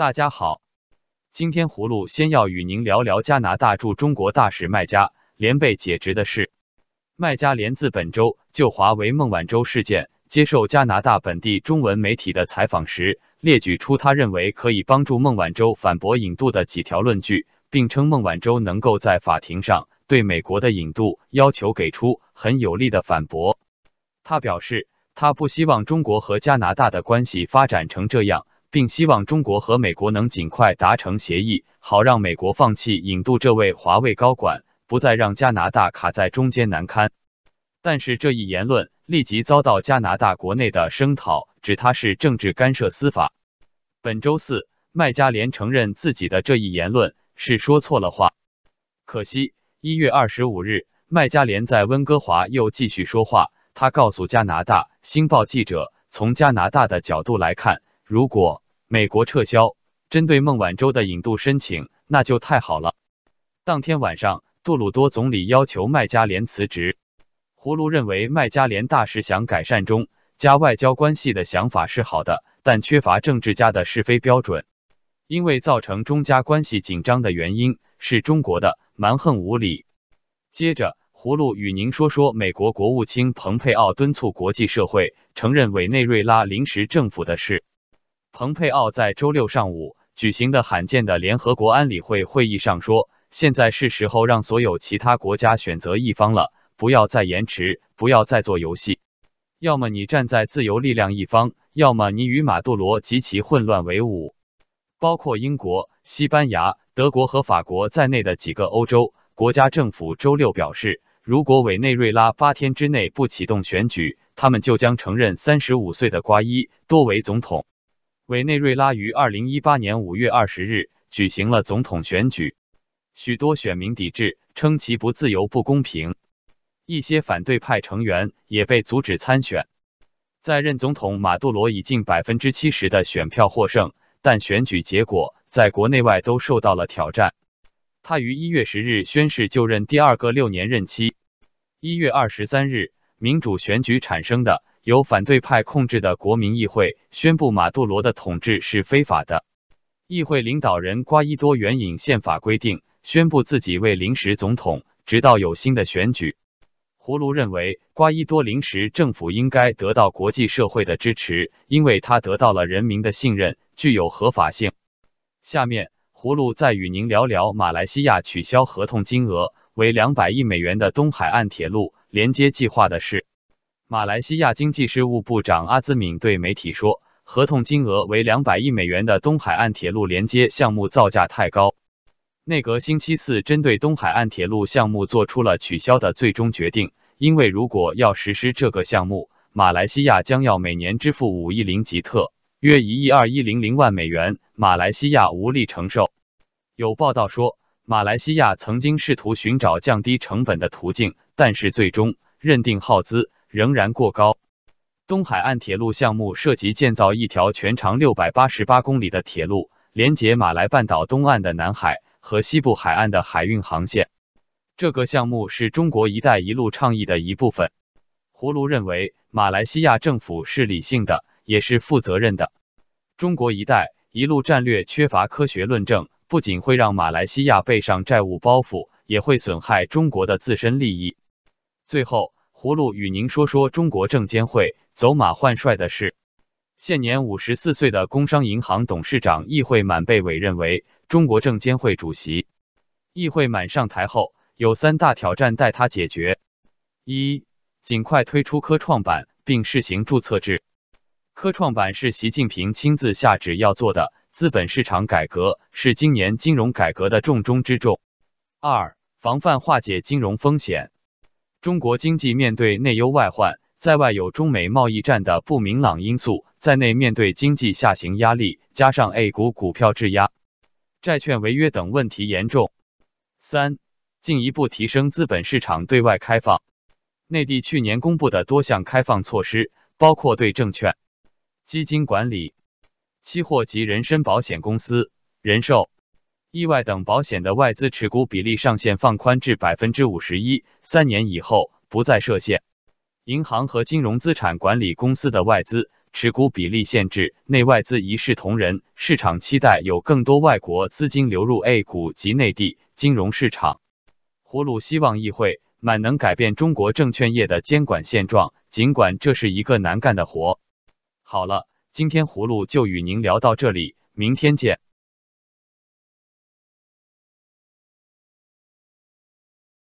大家好，今天葫芦先要与您聊聊加拿大驻中国大使麦家连被解职的事。麦家连自本周就华为孟晚舟事件接受加拿大本地中文媒体的采访时，列举出他认为可以帮助孟晚舟反驳引渡的几条论据，并称孟晚舟能够在法庭上对美国的引渡要求给出很有力的反驳。他表示，他不希望中国和加拿大的关系发展成这样。并希望中国和美国能尽快达成协议，好让美国放弃引渡这位华为高管，不再让加拿大卡在中间难堪。但是这一言论立即遭到加拿大国内的声讨，指他是政治干涉司法。本周四，麦加连承认自己的这一言论是说错了话。可惜，一月二十五日，麦加连在温哥华又继续说话，他告诉加拿大星报记者，从加拿大的角度来看。如果美国撤销针对孟晚舟的引渡申请，那就太好了。当天晚上，杜鲁多总理要求麦加连辞职。胡卢认为，麦加连大使想改善中加外交关系的想法是好的，但缺乏政治家的是非标准。因为造成中加关系紧张的原因是中国的蛮横无理。接着，胡卢与您说说美国国务卿蓬佩奥敦促国际社会承认委内瑞拉临时政府的事。蓬佩奥在周六上午举行的罕见的联合国安理会会议上说：“现在是时候让所有其他国家选择一方了，不要再延迟，不要再做游戏。要么你站在自由力量一方，要么你与马杜罗及其混乱为伍。”包括英国、西班牙、德国和法国在内的几个欧洲国家政府周六表示，如果委内瑞拉八天之内不启动选举，他们就将承认三十五岁的瓜伊多为总统。委内瑞拉于二零一八年五月二十日举行了总统选举，许多选民抵制，称其不自由、不公平。一些反对派成员也被阻止参选。在任总统马杜罗以近百分之七十的选票获胜，但选举结果在国内外都受到了挑战。他于一月十日宣誓就任第二个六年任期。一月二十三日，民主选举产生的。由反对派控制的国民议会宣布马杜罗的统治是非法的。议会领导人瓜伊多援引宪法规定，宣布自己为临时总统，直到有新的选举。胡卢认为，瓜伊多临时政府应该得到国际社会的支持，因为他得到了人民的信任，具有合法性。下面，胡卢再与您聊聊马来西亚取消合同金额为两百亿美元的东海岸铁路连接计划的事。马来西亚经济事务部长阿兹敏对媒体说，合同金额为两百亿美元的东海岸铁路连接项目造价太高。内阁星期四针对东海岸铁路项目做出了取消的最终决定，因为如果要实施这个项目，马来西亚将要每年支付五亿零吉特，约一亿二一零零万美元，马来西亚无力承受。有报道说，马来西亚曾经试图寻找降低成本的途径，但是最终认定耗资。仍然过高。东海岸铁路项目涉及建造一条全长六百八十八公里的铁路，连接马来半岛东岸的南海和西部海岸的海运航线。这个项目是中国“一带一路”倡议的一部分。胡卢认为，马来西亚政府是理性的，也是负责任的。中国“一带一路”战略缺乏科学论证，不仅会让马来西亚背上债务包袱，也会损害中国的自身利益。最后。葫芦与您说说中国证监会走马换帅的事。现年五十四岁的工商银行董事长易会满被委任为中国证监会主席。易会满上台后，有三大挑战待他解决：一、尽快推出科创板并试行注册制。科创板是习近平亲自下旨要做的，资本市场改革是今年金融改革的重中之重。二、防范化解金融风险。中国经济面对内忧外患，在外有中美贸易战的不明朗因素，在内面对经济下行压力，加上 A 股股票质押、债券违约等问题严重。三、进一步提升资本市场对外开放。内地去年公布的多项开放措施，包括对证券、基金管理、期货及人身保险公司、人寿。意外等保险的外资持股比例上限放宽至百分之五十一，三年以后不再设限。银行和金融资产管理公司的外资持股比例限制，内外资一视同仁，市场期待有更多外国资金流入 A 股及内地金融市场。葫芦希望议会满能改变中国证券业的监管现状，尽管这是一个难干的活。好了，今天葫芦就与您聊到这里，明天见。